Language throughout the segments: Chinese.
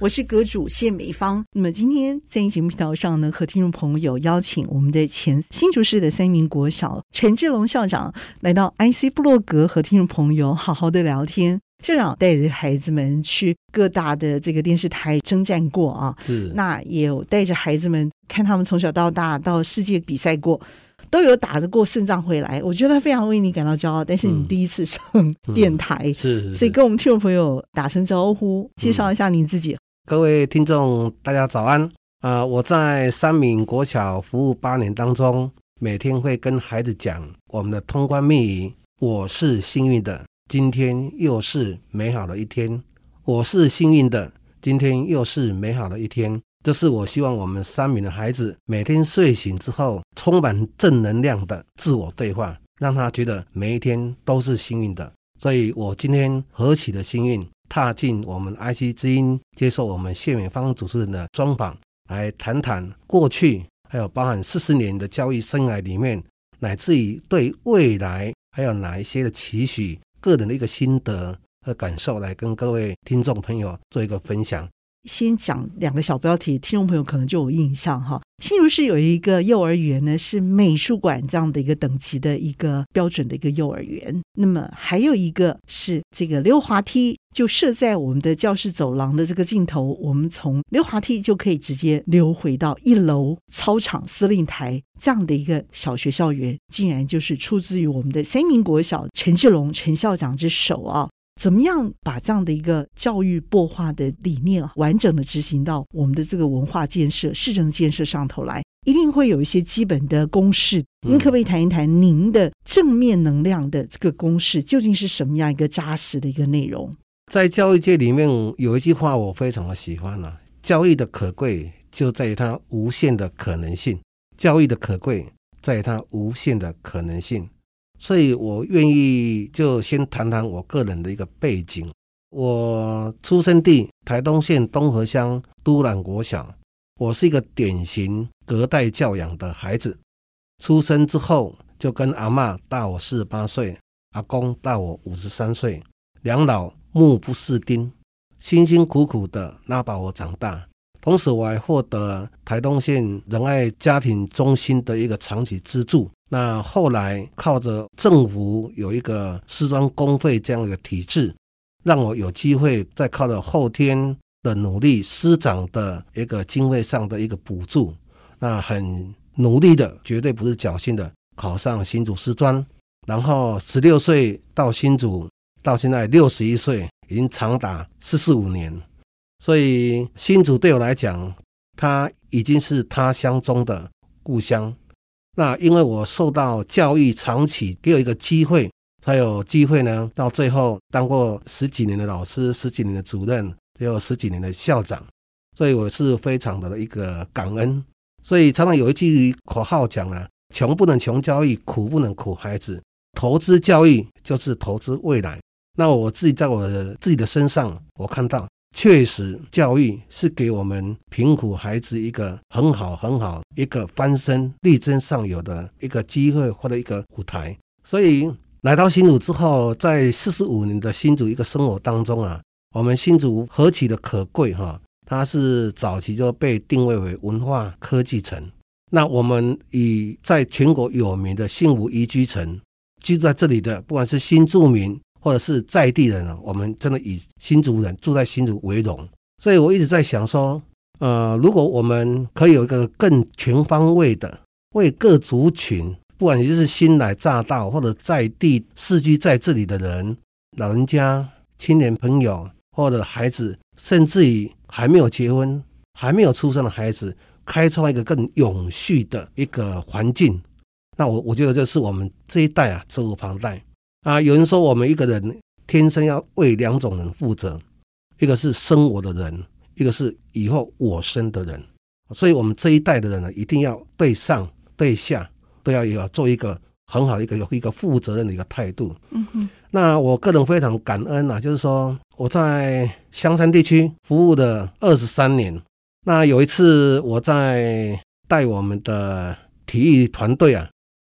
我是阁主谢美芳。那么今天在节目频道上呢，和听众朋友邀请我们的前新竹市的三名国小陈志龙校长来到 IC 部落格，和听众朋友好好的聊天。校长带着孩子们去各大的这个电视台征战过啊，是那也有带着孩子们看他们从小到大到世界比赛过。都有打得过胜仗回来，我觉得非常为你感到骄傲。但是你第一次上电台，嗯嗯、是，是，是，所以跟我们听众朋友打声招呼，介绍一下你自己。各位听众，大家早安啊、我在三民国小服务八年当中，每天会跟孩子讲我们的通关密语：我是幸运的，今天又是美好的一天。我是幸运的，今天又是美好的一天。这是我希望我们三民的孩子每天睡醒之后，充满正能量的自我对话，让他觉得每一天都是幸运的。所以我今天何其的幸运，踏进我们 IC 之音，接受我们谢美芳主持人的专访，来谈谈过去，还有包含四十年的交易生涯里面，乃至于对未来还有哪一些的期许，个人的一个心得和感受，来跟各位听众朋友做一个分享。先讲两个小标题，听众朋友可能就有印象哈。新竹市有一个幼儿园呢，是美术馆这样的一个等级的一个标准的一个幼儿园。那么还有一个是这个溜滑梯，就设在我们的教室走廊的这个尽头，我们从溜滑梯就可以直接溜回到一楼操场司令台这样的一个小学校园，竟然就是出自于我们的三民国小陈志龙陈校长之手啊。怎么样把这样的一个教育擘画的理念完整的执行到我们的这个文化建设、市政建设上头来？一定会有一些基本的公式。您可不可以谈一谈您的正面能量的这个公式究竟是什么样一个扎实的一个内容？在教育界里面有一句话我非常的喜欢啊：教育的可贵就在于它无限的可能性。教育的可贵在于它无限的可能性。所以我愿意就先谈谈我个人的一个背景。我出生地台东县东河乡都兰国小，我是一个典型隔代教养的孩子。出生之后就跟阿妈大我四十八岁，阿公大我五十三岁，两老目不识丁，辛辛苦苦的拉把我长大。同时我还获得台东县仁爱家庭中心的一个长期资助。那后来靠着政府有一个师专公费这样一个体制，让我有机会再靠着后天的努力，师长的一个经费上的一个补助，那很努力的，绝对不是侥幸的，考上新竹师专，然后十六岁到新竹，到现在六十一岁，已经长达十四五年，所以新竹对我来讲，它已经是他乡中的故乡。那因为我受到教育长期给我一个机会，才有机会呢，到最后当过十几年的老师，十几年的主任，也有十几年的校长，所以我是非常的一个感恩。所以常常有一句口号讲啊，穷不能穷教育，苦不能苦孩子，投资教育就是投资未来。那我自己在我自己的身上，我看到。确实，教育是给我们贫苦孩子一个很好很好一个翻身力争上游的一个机会或者一个舞台。所以来到新竹之后，在四十五年的新竹一个生活当中啊，我们新竹何其的可贵哈！它是早期就被定位为文化科技城。那我们以在全国有名的幸福宜居城，居住在这里的，不管是新住民。或者是在地人呢，我们真的以新竹人住在新竹为荣，所以我一直在想说，呃，如果我们可以有一个更全方位的为各族群，不管你是新来乍到或者在地世居在这里的人，老人家、青年朋友或者孩子，甚至于还没有结婚、还没有出生的孩子，开创一个更永续的一个环境，那我我觉得这是我们这一代啊责无旁贷。啊，有人说我们一个人天生要为两种人负责，一个是生我的人，一个是以后我生的人。所以，我们这一代的人呢，一定要对上对下都要有做一个很好的一个有一个负责任的一个态度。嗯哼，那我个人非常感恩啊，就是说我在香山地区服务的二十三年。那有一次我在带我们的体育团队啊，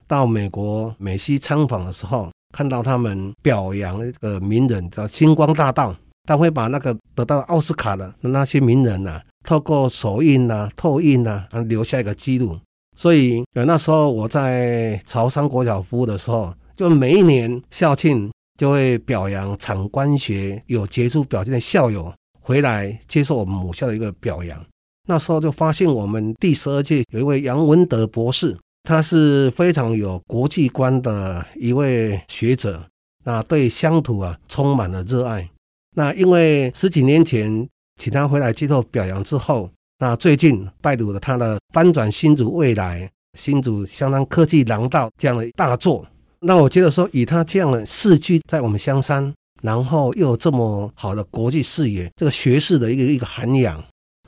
到美国美西参访的时候，看到他们表扬一个名人叫星光大道，他会把那个得到奥斯卡的那些名人呐、透过手印呐、拓印呐，留下一个记录。所以那时候我在潮汕国小服务的时候，就每一年校庆就会表扬场官学有杰出表现的校友回来接受我们母校的一个表扬。那时候就发现我们第十二届有一位杨文德博士。他是非常有国际观的一位学者，那对乡土啊充满了热爱。那因为十几年前请他回来接受表扬之后，那最近拜读了他的《翻转新竹未来》、新竹相当科技廊道这样的大作。那我觉得说，以他这样的世居在我们香山，然后又有这么好的国际视野，这个学士的一个一个涵养，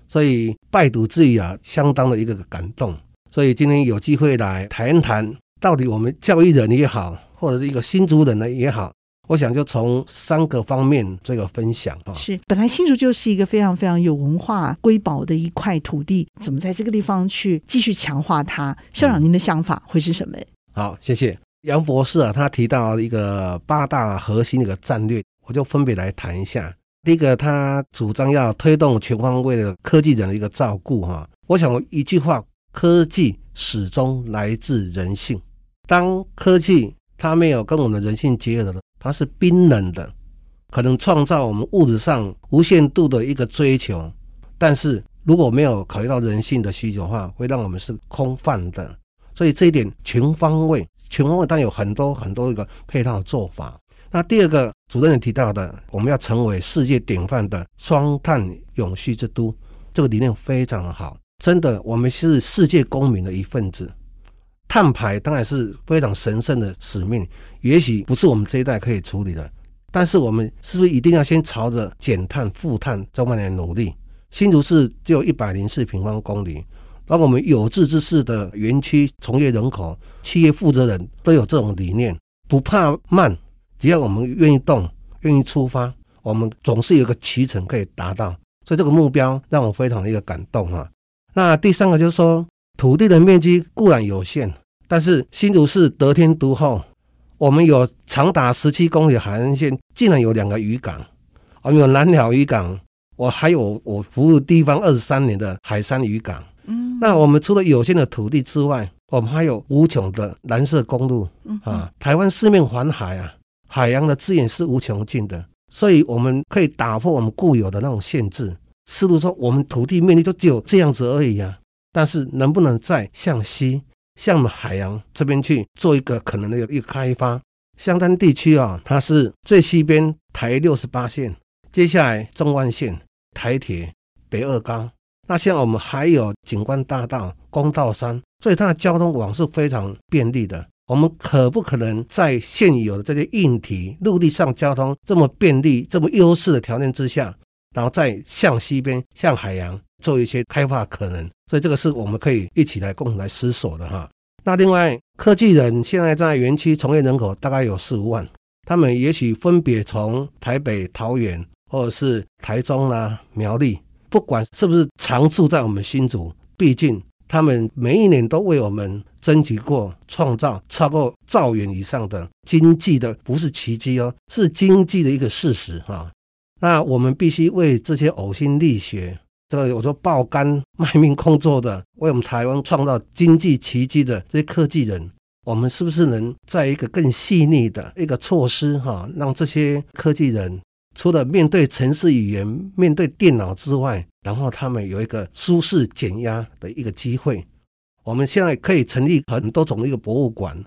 所以拜读之余啊，相当的一个感动。所以今天有机会来谈一谈，到底我们教育人也好，或者是一个新族人呢也好，我想就从三个方面这个分享啊。是，本来新竹就是一个非常非常有文化瑰宝的一块土地，怎么在这个地方去继续强化它？校长，您的想法会是什么？好，谢谢杨博士啊，他提到一个八大核心的一个战略，我就分别来谈一下。第一个，他主张要推动全方位的科技人的一个照顾哈。我想一句话。科技始终来自人性。当科技它没有跟我们人性结合的，它是冰冷的，可能创造我们物质上无限度的一个追求，但是如果没有考虑到人性的需求的话，会让我们是空泛的。所以这一点全方位，全方位当然有很多很多一个配套做法。那第二个主任也提到的，我们要成为世界典范的双碳永续之都，这个理念非常的好。真的，我们是世界公民的一份子。碳排当然是非常神圣的使命，也许不是我们这一代可以处理的。但是我们是不是一定要先朝着减碳、负碳这方面努力？新竹市只有一百零四平方公里，当我们有志之士的园区从业人口、企业负责人都有这种理念，不怕慢，只要我们愿意动、愿意出发，我们总是有个期程可以达到。所以这个目标让我非常的一个感动啊！那第三个就是说，土地的面积固然有限，但是新竹市得天独厚，我们有长达十七公里的海岸线，竟然有两个渔港，我们有南鸟渔港，我还有我服务地方二十三年的海山渔港。嗯，那我们除了有限的土地之外，我们还有无穷的蓝色公路啊。台湾四面环海啊，海洋的资源是无穷尽的，所以我们可以打破我们固有的那种限制。思路说，我们土地面积就只有这样子而已啊，但是能不能再向西、向海洋这边去做一个可能的一个开发？香山地区啊，它是最西边台六十八线，接下来中湾线、台铁、北二高，那现在我们还有景观大道、公道山，所以它的交通网是非常便利的。我们可不可能在现有的这些硬体陆地上交通这么便利、这么优势的条件之下？然后再向西边、向海洋做一些开发可能，所以这个是我们可以一起来共同来思索的哈。那另外，科技人现在在园区从业人口大概有四五万，他们也许分别从台北、桃园或者是台中啦、苗栗，不管是不是常住在我们新竹，毕竟他们每一年都为我们争取过创造超过兆元以上的经济的，不是奇迹哦，是经济的一个事实哈。那我们必须为这些呕心沥血，这个我说爆肝卖命工作的，为我们台湾创造经济奇迹的这些科技人，我们是不是能在一个更细腻的一个措施哈，让这些科技人除了面对城市语言、面对电脑之外，然后他们有一个舒适减压的一个机会？我们现在可以成立很多种的一个博物馆，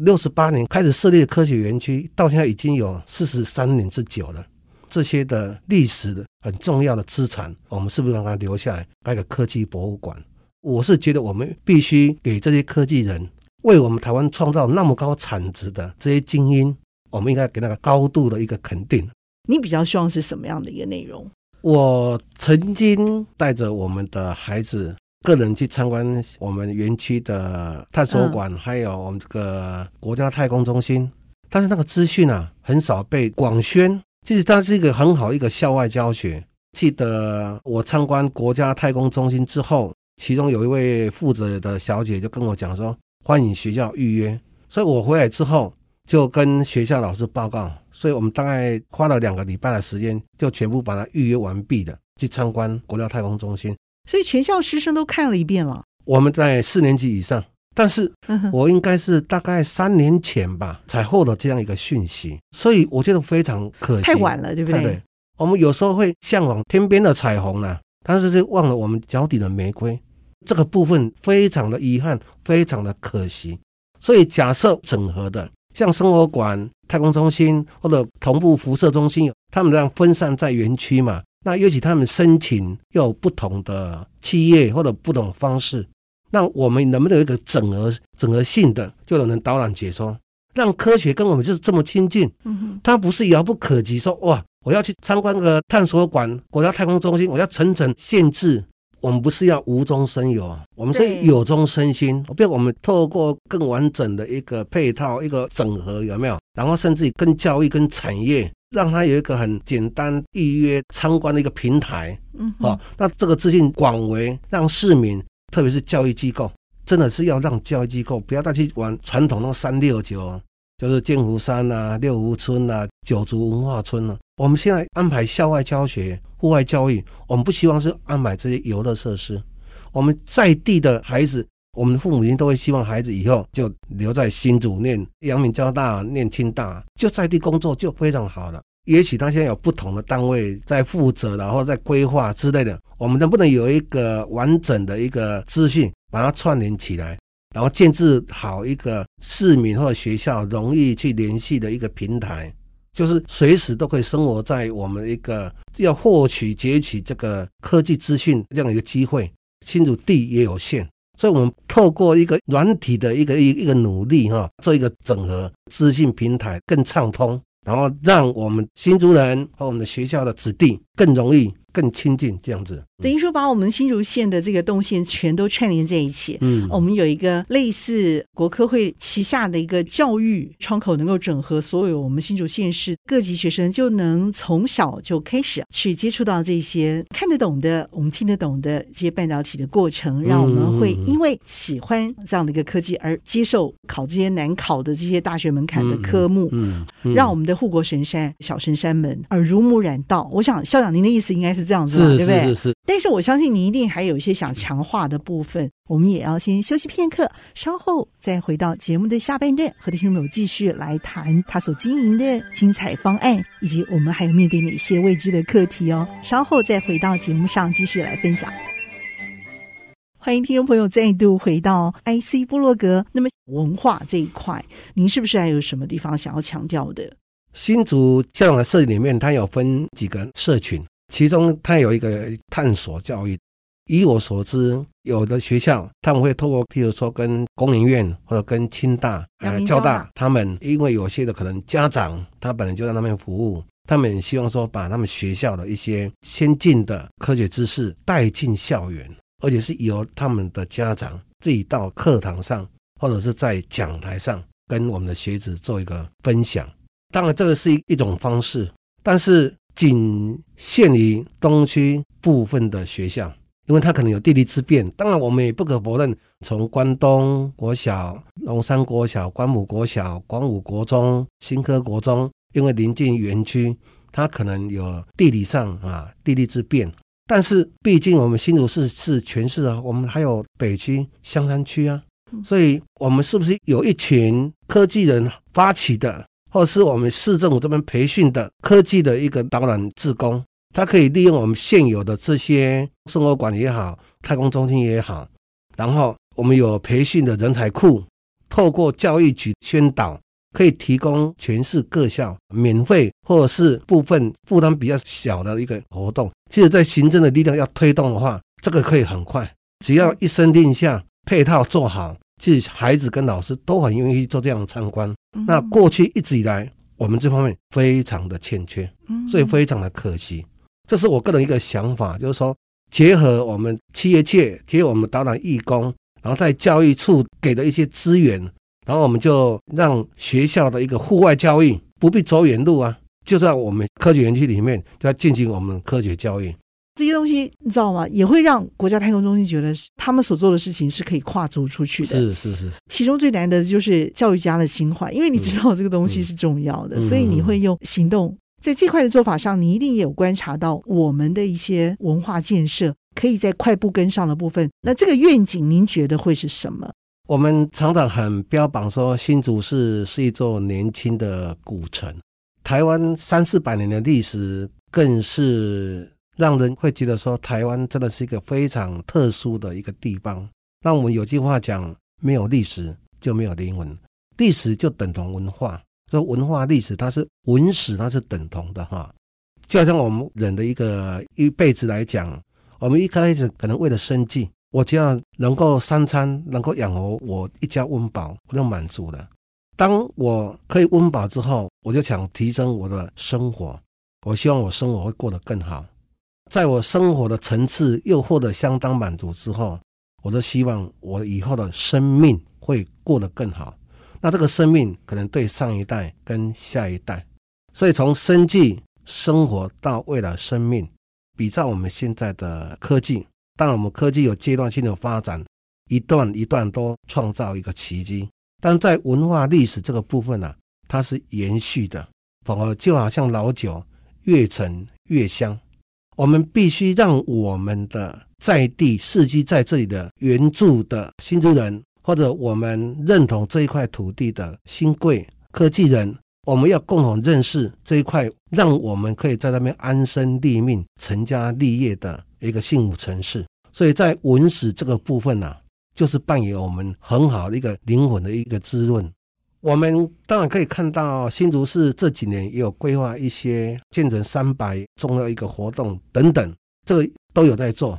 六十八年开始设立的科学园区，到现在已经有四十三年之久了。这些的历史的很重要的资产，我们是不是让它留下来，盖个科技博物馆？我是觉得我们必须给这些科技人，为我们台湾创造那么高产值的这些精英，我们应该给那个高度的一个肯定。你比较希望是什么样的一个内容？我曾经带着我们的孩子个人去参观我们园区的探索馆，嗯、还有我们这个国家太空中心，但是那个资讯啊很少被广宣。其实它是一个很好一个校外教学。记得我参观国家太空中心之后，其中有一位负责的小姐就跟我讲说，欢迎学校预约。所以我回来之后就跟学校老师报告，所以我们大概花了两个礼拜的时间，就全部把它预约完毕的去参观国家太空中心。所以全校师生都看了一遍了。我们在四年级以上，但是我应该是大概三年前吧才获得这样一个讯息，所以我觉得非常可惜，太晚了，对不对？对。我们有时候会向往天边的彩虹呢、啊，但是是忘了我们脚底的玫瑰，这个部分非常的遗憾，非常的可惜。所以假设整合的，像生活馆、太空中心或者同步辐射中心，他们这样分散在园区嘛，那尤其他们申请又有不同的企业或者不同方式，那我们能不能有一个整合、整合性的，就有人导览解说，让科学跟我们就是这么亲近？嗯哼，它不是遥不可及，说哇。我要去参观个探索馆、国家太空中心，我要层层限制。我们不是要无中生有啊，我们是有中生新。我比如我们透过更完整的一个配套、一个整合，有没有？然后甚至跟教育、跟产业，让它有一个很简单预约参观的一个平台。嗯，好，那这个资讯广为，让市民，特别是教育机构，真的是要让教育机构不要再去玩传统的三六九，就是剑湖山啊、六福村啊、九族文化村啊。我们现在安排校外教学、户外教育，我们不希望是安排这些游乐设施。我们在地的孩子，我们的父母亲都会希望孩子以后就留在新竹念阳明交大、念清大，就在地工作就非常好了。也许他现在有不同的单位在负责，然后在规划之类的，我们能不能有一个完整的一个资讯，把它串联起来，然后建置好一个市民或者学校容易去联系的一个平台？就是随时都可以生活在我们一个要获取、截取这个科技资讯这样一个机会。新竹地也有限，所以我们透过一个软体的一个一一个努力哈，做一个整合资讯平台更畅通，然后让我们新竹人和我们的学校的子弟更容易。更亲近这样子，等于说把我们新竹县的这个动线全都串联在一起。嗯，我们有一个类似国科会旗下的一个教育窗口，能够整合所有我们新竹县市各级学生，就能从小就开始去接触到这些看得懂的、我们听得懂的这些半导体的过程，让我们会因为喜欢这样的一个科技而接受考这些难考的这些大学门槛的科目，嗯，让我们的护国神山小神山们耳濡目染到。我想校长您的意思应该是。这样子嘛，对不对？是是是。但是我相信你一定还有一些想强化的部分，我们也要先休息片刻，稍后再回到节目的下半段，和听众朋友继续来谈他所经营的精彩方案，以及我们还有面对哪些未知的课题哦。稍后再回到节目上继续来分享。欢迎听众朋友再度回到 IC 部落格。那么文化这一块，您是不是还有什么地方想要强调的？新竹校长的社群里面，它有分几个社群。其中，它有一个探索教育。以我所知，有的学校他们会透过，譬如说跟工研院或者跟清大、呃交大，他们因为有些的可能家长他本来就在那边服务，他们希望说把他们学校的一些先进的科学知识带进校园，而且是由他们的家长自己到课堂上或者是在讲台上跟我们的学子做一个分享。当然，这个是一一种方式，但是。仅限于东区部分的学校，因为它可能有地利之便。当然，我们也不可否认，从关东国小、龙山国小、关武国小、广武国中、新科国中，因为临近园区，它可能有地理上啊地利之便。但是，毕竟我们新竹市是全市啊，我们还有北区、香山区啊，所以我们是不是有一群科技人发起的？或是我们市政府这边培训的科技的一个导览志工，他可以利用我们现有的这些生活馆也好，太空中心也好，然后我们有培训的人才库，透过教育局宣导，可以提供全市各校免费或者是部分负担比较小的一个活动。其实，在行政的力量要推动的话，这个可以很快，只要一声令下，配套做好。其实孩子跟老师都很愿意做这样的参观。那过去一直以来，我们这方面非常的欠缺，所以非常的可惜。这是我个人一个想法，就是说，结合我们企业界，结合我们导览义工，然后在教育处给的一些资源，然后我们就让学校的一个户外教育不必走远路啊，就在我们科学园区里面就要进行我们科学教育。这些东西你知道吗？也会让国家太空中心觉得他们所做的事情是可以跨足出去的。是是是。其中最难的就是教育家的心怀，因为你知道这个东西是重要的，嗯、所以你会用行动。在这块的做法上，你一定也有观察到我们的一些文化建设可以在快步跟上的部分。那这个愿景，您觉得会是什么？我们常常很标榜说新竹市是一座年轻的古城，台湾三四百年的历史更是。让人会觉得说，台湾真的是一个非常特殊的一个地方。那我们有句话讲，没有历史就没有灵魂，历史就等同文化。说文化历史，它是文史，它是等同的哈。就好像我们人的一个一辈子来讲，我们一开始可能为了生计，我只要能够三餐能够养活我一家温饱，我就满足了。当我可以温饱之后，我就想提升我的生活，我希望我生活会过得更好。在我生活的层次又获得相当满足之后，我都希望我以后的生命会过得更好。那这个生命可能对上一代跟下一代，所以从生计、生活到未来生命，比照我们现在的科技，当然我们科技有阶段性的发展，一段一段都创造一个奇迹。但在文化历史这个部分呢、啊，它是延续的，反而就好像老酒，越陈越香。我们必须让我们的在地世居在这里的原住的新竹人，或者我们认同这一块土地的新贵科技人，我们要共同认识这一块，让我们可以在那边安身立命、成家立业的一个幸福城市。所以在文史这个部分呢、就是扮演我们很好的一个灵魂的一个滋润。我们当然可以看到，新竹市这几年也有规划一些建成三百重要一个活动等等，这个都有在做。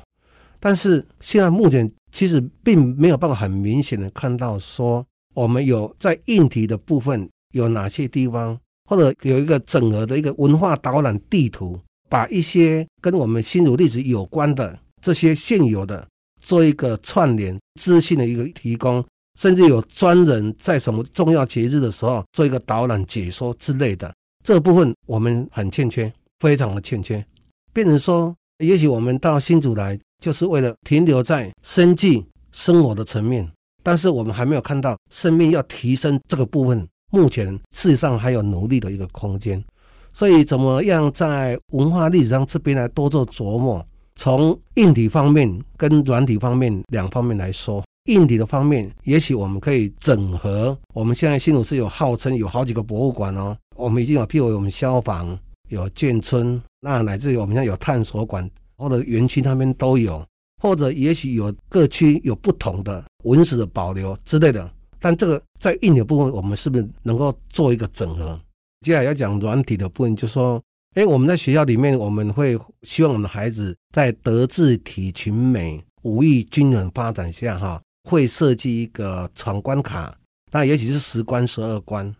但是现在目前其实并没有办法很明显的看到说，我们有在硬体的部分有哪些地方，或者有一个整合的一个文化导览地图，把一些跟我们新竹历史有关的这些现有的做一个串联资讯的一个提供。甚至有专人在什么重要节日的时候做一个导览解说之类的，这部分我们很欠缺，非常的欠缺。变成说，也许我们到新竹来就是为了停留在生计生活的层面，但是我们还没有看到生命要提升这个部分，目前事实上还有努力的一个空间。所以，怎么样在文化历史上这边来多做琢磨，从硬体方面跟软体方面两方面来说。硬体的方面，也许我们可以整合。我们现在新竹市有号称有好几个博物馆哦，我们已经有，譬如我们消防有眷村，那乃至于我们现在有探索馆或者园区那边都有，或者也许有各区有不同的文史的保留之类的。但这个在硬体的部分，我们是不是能够做一个整合？接下来要讲软体的部分，就是说，哎，我们在学校里面，我们会希望我们的孩子在德智体群美五育均衡发展下，哈。会设计一个闯关卡，那也许是十关、十二关。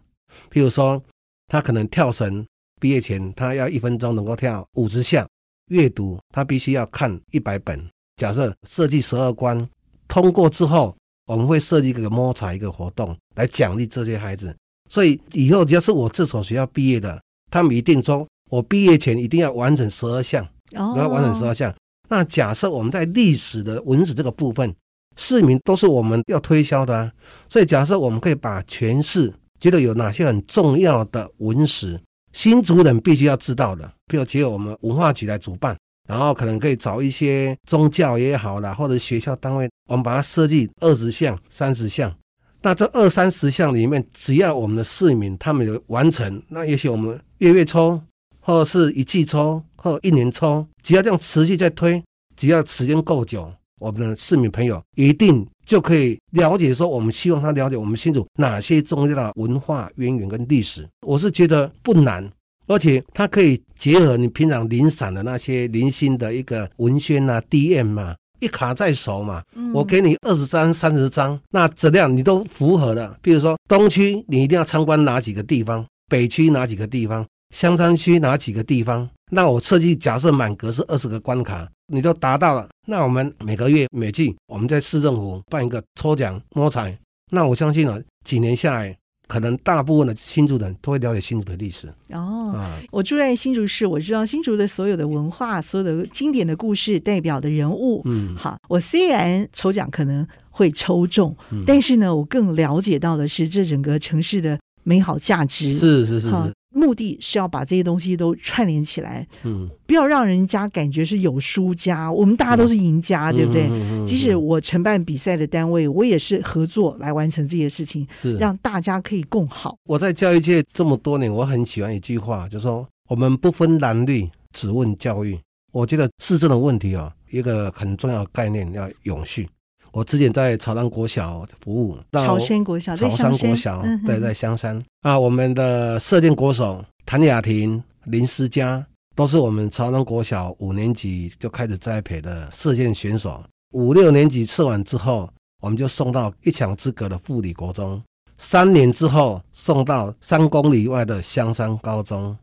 譬如说，他可能跳绳，毕业前他要一分钟能够跳五十下；阅读，他必须要看一百本。假设设计十二关通过之后，我们会设计一个摸彩一个活动来奖励这些孩子。所以以后只要是我这所学校毕业的，他们一定说，我毕业前一定要完成十二项，要完成十二项。那假设我们在历史的文史这个部分。市民都是我们要推销的啊，所以假设我们可以把全市觉得有哪些很重要的文史，新竹人必须要知道的，比如结合我们文化局来主办，然后可能可以找一些宗教也好啦，或者学校单位，我们把它设计二十项、三十项。那这二三十项里面，只要我们的市民他们有完成，那也许我们月月抽，或者是一季抽，或者一年抽，只要这样持续在推，只要时间够久。我们的市民朋友一定就可以了解说，我们希望他了解我们新竹哪些重要的文化渊源跟历史。我是觉得不难，而且它可以结合你平常零散的那些零星的一个文宣啊、DM 啊，一卡在手嘛。我给你二十张、三十张，那质量你都符合的。比如说东区，你一定要参观哪几个地方；北区哪几个地方；香山区哪几个地方。那我设计假设满格是二十个关卡。你都达到了，那我们每个月每季我们在市政府办一个抽奖摸彩，那我相信呢，几年下来。可能大部分的新竹人都会了解新竹的历史哦。我住在新竹市，我知道新竹的所有的文化、所有的经典的故事、代表的人物。嗯，好，我虽然抽奖可能会抽中，嗯、但是呢，我更了解到的是这整个城市的美好价值。是是是是。目的是要把这些东西都串联起来，嗯，不要让人家感觉是有输家，我们大家都是赢家，嗯、对不对？嗯嗯嗯、即使我承办比赛的单位，我也是合作来完成这些事情，是让大家可以共好。我在教育界这么多年，我很喜欢一句话，就是说我们不分蓝绿，只问教育。我觉得市政的问题啊，一个很重要的概念要永续。我之前在草山国小服务，潮山国小，草山国小，对，在香山啊。我们的射箭国手谭雅婷、林思佳，都是我们草山国小五年级就开始栽培的射箭选手。五六年级射完之后，我们就送到一墙之隔的富里国中。三年之后，送到三公里外的香山高中。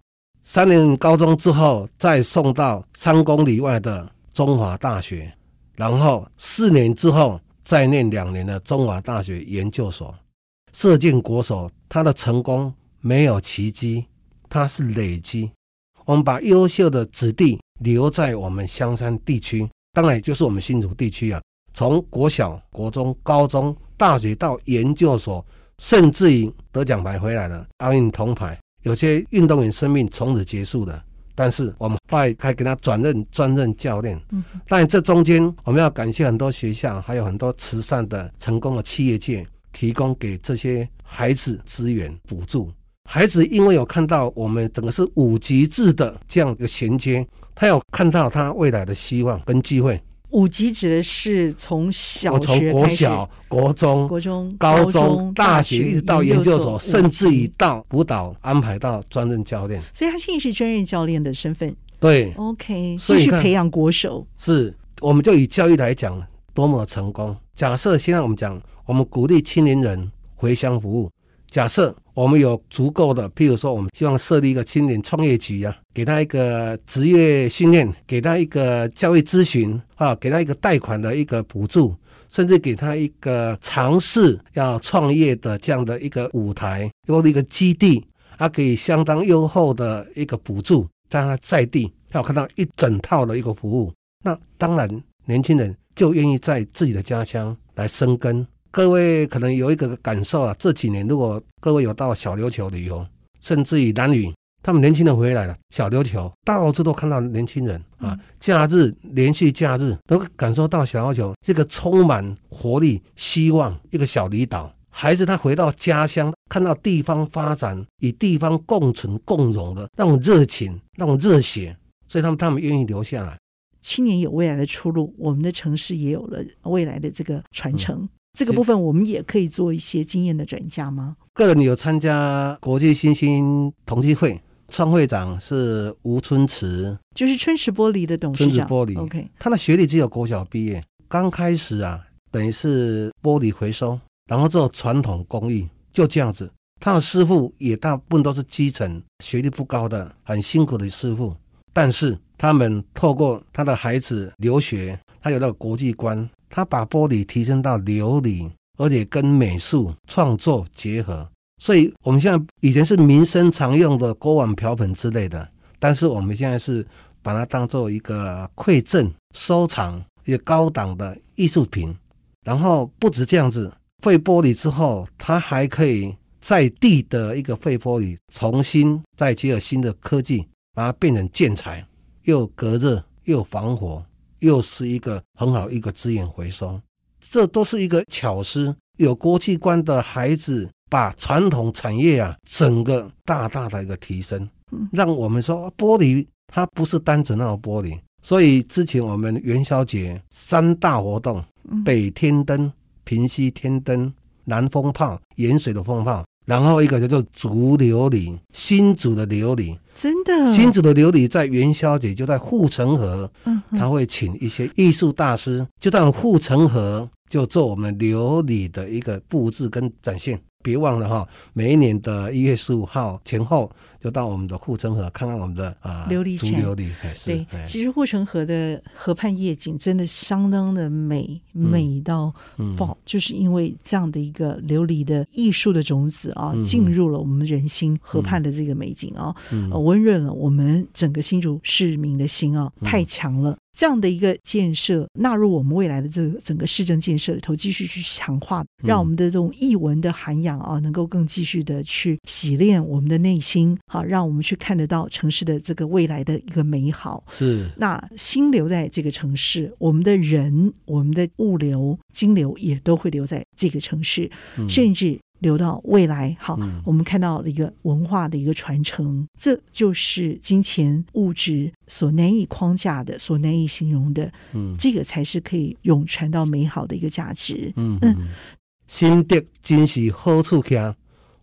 三年高中之后，再送到三公里外的中华大学。然后四年之后再念两年的中华大学研究所，射箭国手他的成功没有奇迹，他是累积。我们把优秀的子弟留在我们香山地区，当然也就是我们新竹地区啊。从国小、国中、高中、大学到研究所，甚至于得奖牌回来了，奥运铜牌，有些运动员生命从此结束了。但是我们后来还给他转任专任教练，嗯，但这中间我们要感谢很多学校，还有很多慈善的成功的企业界提供给这些孩子资源补助。孩子因为有看到我们整个是五级制的这样一个衔接，他有看到他未来的希望跟机会。五级指的是从小学开始，从国小、国中、国中、高中、大学，一直到研究所，甚至于到辅导安排到专任教练。所以他现在是专任教练的身份。对，OK，继续培养国手。是，我们就以教育来讲，多么成功。假设现在我们讲，我们鼓励青年人回乡服务。假设我们有足够的，譬如说，我们希望设立一个青年创业局啊，给他一个职业训练，给他一个教育咨询啊，给他一个贷款的一个补助，甚至给他一个尝试要创业的这样的一个舞台或者一个基地，他可以相当优厚的一个补助，让他在地要看到一整套的一个服务，那当然年轻人就愿意在自己的家乡来生根。各位可能有一个感受啊，这几年如果各位有到小琉球旅游，甚至于兰屿，他们年轻人回来了，小琉球到处都看到年轻人啊，假日连续假日都感受到小琉球这个充满活力、希望一个小离岛。孩子他回到家乡，看到地方发展与地方共存共荣的那种热情、那种热血，所以他们他们愿意留下来。青年有未来的出路，我们的城市也有了未来的这个传承。嗯这个部分我们也可以做一些经验的转嫁吗？个人有参加国际新兴同济会，创会长是吴春池，就是春池玻璃的董事长。春池玻璃，OK，他的学历只有国小毕业。刚开始啊，等于是玻璃回收，然后做传统工艺，就这样子。他的师傅也大部分都是基层，学历不高的，很辛苦的师傅。但是他们透过他的孩子留学，他有那个国际观。他把玻璃提升到琉璃，而且跟美术创作结合，所以我们现在以前是民生常用的锅碗瓢盆之类的，但是我们现在是把它当做一个馈赠、收藏一个高档的艺术品。然后不止这样子，废玻璃之后，它还可以在地的一个废玻璃重新再结合新的科技，把它变成建材，又隔热又防火。又是一个很好一个资源回收，这都是一个巧思。有国际观的孩子，把传统产业啊，整个大大的一个提升，让我们说玻璃它不是单纯那种玻璃。所以之前我们元宵节三大活动：北天灯、平西天灯、南风炮、盐水的风炮。然后一个叫做竹琉璃，新竹的琉璃，真的，新竹的琉璃在元宵节就在护城河，嗯，他会请一些艺术大师，就在护城河就做我们琉璃的一个布置跟展现。别忘了哈，每一年的一月十五号前后，就到我们的护城河看看我们的啊琉璃城。琉璃，对，其实护城河的河畔夜景真的相当的美，嗯、美到爆，嗯、就是因为这样的一个琉璃的艺术的种子啊，嗯、进入了我们人心，河畔的这个美景啊，嗯、温润了我们整个新竹市民的心啊，太强了。这样的一个建设纳入我们未来的这个整个市政建设里头，继续去强化，让我们的这种艺文的涵养啊，能够更继续的去洗练我们的内心，好，让我们去看得到城市的这个未来的一个美好。是，那心留在这个城市，我们的人、我们的物流、金流也都会留在这个城市，嗯、甚至。留到未来，好，嗯、我们看到了一个文化的一个传承，这就是金钱物质所难以框架的，所难以形容的，嗯，这个才是可以永传到美好的一个价值。嗯嗯，新竹真是好处强，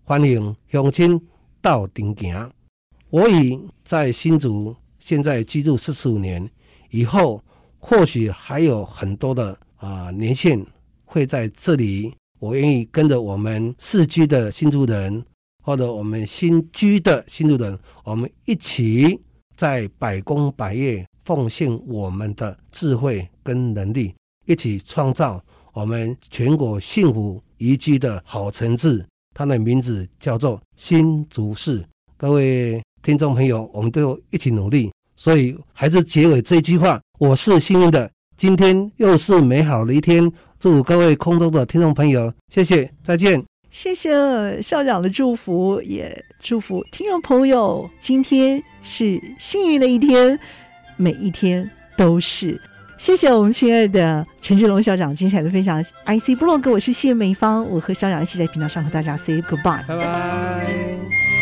欢迎乡亲到顶行。我已在新竹现在居住四十五年，以后或许还有很多的啊、呃、年限会在这里。我愿意跟着我们世居的新住人，或者我们新居的新住人，我们一起在百工百业奉献我们的智慧跟能力，一起创造我们全国幸福宜居的好城市。它的名字叫做新竹市。各位听众朋友，我们都一起努力。所以还是结尾这句话：我是幸运的，今天又是美好的一天。祝各位空中的听众朋友，谢谢，再见。谢谢校长的祝福，也祝福听众朋友，今天是幸运的一天，每一天都是。谢谢我们亲爱的陈志龙校长精彩的分享。IC 部落格，我是谢美芳，我和校长一起在频道上和大家 say goodbye，拜拜。